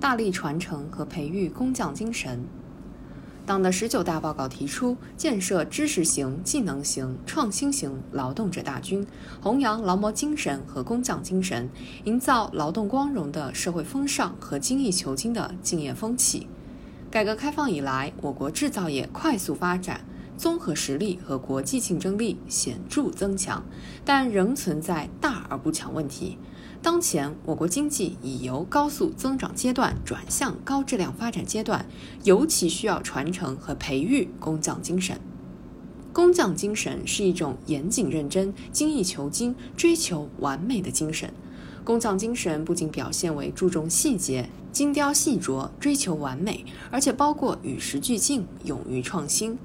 大力传承和培育工匠精神。党的十九大报告提出，建设知识型、技能型、创新型劳动者大军，弘扬劳模精神和工匠精神，营造劳动光荣的社会风尚和精益求精的敬业风气。改革开放以来，我国制造业快速发展，综合实力和国际竞争力显著增强，但仍存在大而不强问题。当前，我国经济已由高速增长阶段转向高质量发展阶段，尤其需要传承和培育工匠精神。工匠精神是一种严谨认真、精益求精、追求完美的精神。工匠精神不仅表现为注重细节、精雕细琢、追求完美，而且包括与时俱进、勇于创新。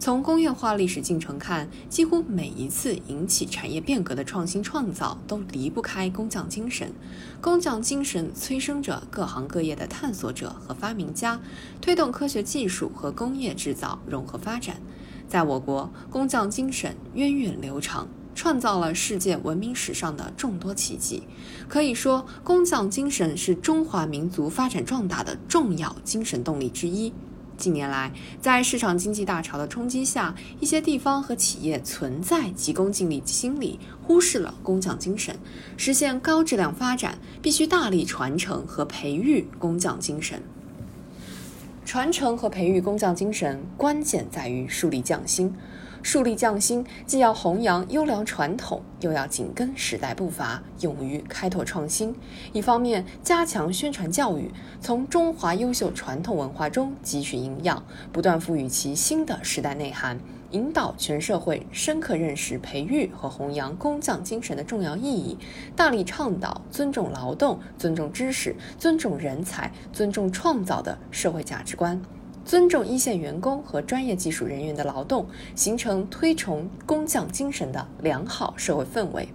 从工业化历史进程看，几乎每一次引起产业变革的创新创造都离不开工匠精神。工匠精神催生着各行各业的探索者和发明家，推动科学技术和工业制造融合发展。在我国，工匠精神源远流长，创造了世界文明史上的众多奇迹。可以说，工匠精神是中华民族发展壮大的重要精神动力之一。近年来，在市场经济大潮的冲击下，一些地方和企业存在急功近利心理，忽视了工匠精神。实现高质量发展，必须大力传承和培育工匠精神。传承和培育工匠精神，关键在于树立匠心。树立匠心，既要弘扬优良传统，又要紧跟时代步伐，勇于开拓创新。一方面，加强宣传教育，从中华优秀传统文化中汲取营养，不断赋予其新的时代内涵，引导全社会深刻认识培育和弘扬工匠精神的重要意义，大力倡导尊重劳动、尊重知识、尊重人才、尊重创造的社会价值观。尊重一线员工和专业技术人员的劳动，形成推崇工匠精神的良好社会氛围。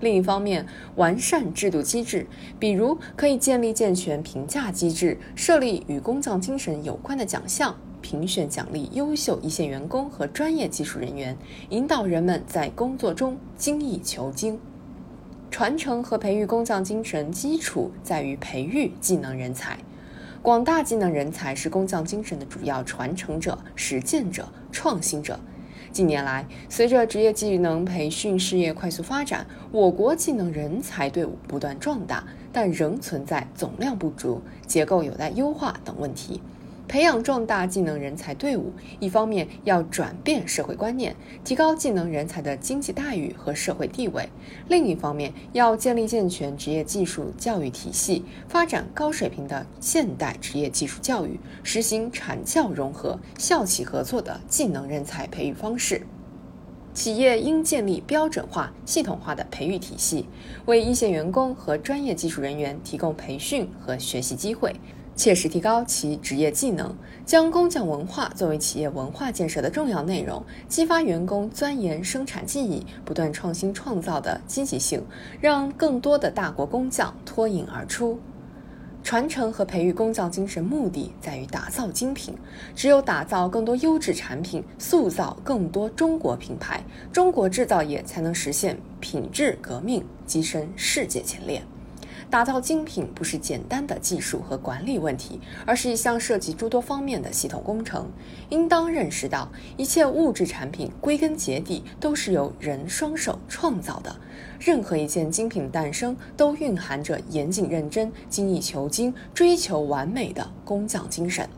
另一方面，完善制度机制，比如可以建立健全评价机制，设立与工匠精神有关的奖项，评选奖励优秀一线员工和专业技术人员，引导人们在工作中精益求精。传承和培育工匠精神，基础在于培育技能人才。广大技能人才是工匠精神的主要传承者、实践者、创新者。近年来，随着职业技能培训事业快速发展，我国技能人才队伍不断壮大，但仍存在总量不足、结构有待优化等问题。培养壮大技能人才队伍，一方面要转变社会观念，提高技能人才的经济待遇和社会地位；另一方面要建立健全职业技术教育体系，发展高水平的现代职业技术教育，实行产教融合、校企合作的技能人才培育方式。企业应建立标准化、系统化的培育体系，为一线员工和专业技术人员提供培训和学习机会。切实提高其职业技能，将工匠文化作为企业文化建设的重要内容，激发员工钻研生产技艺、不断创新创造的积极性，让更多的大国工匠脱颖而出。传承和培育工匠精神，目的在于打造精品。只有打造更多优质产品，塑造更多中国品牌，中国制造业才能实现品质革命，跻身世界前列。打造精品不是简单的技术和管理问题，而是一项涉及诸多方面的系统工程。应当认识到，一切物质产品归根结底都是由人双手创造的。任何一件精品的诞生，都蕴含着严谨认真、精益求精、追求完美的工匠精神。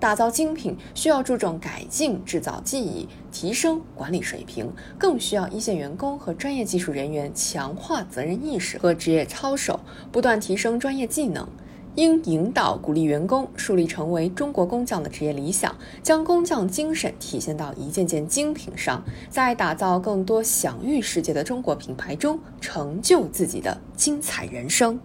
打造精品需要注重改进制造技艺，提升管理水平，更需要一线员工和专业技术人员强化责任意识和职业操守，不断提升专业技能。应引导鼓励员工树立成为中国工匠的职业理想，将工匠精神体现到一件件精品上，在打造更多享誉世界的中国品牌中，成就自己的精彩人生。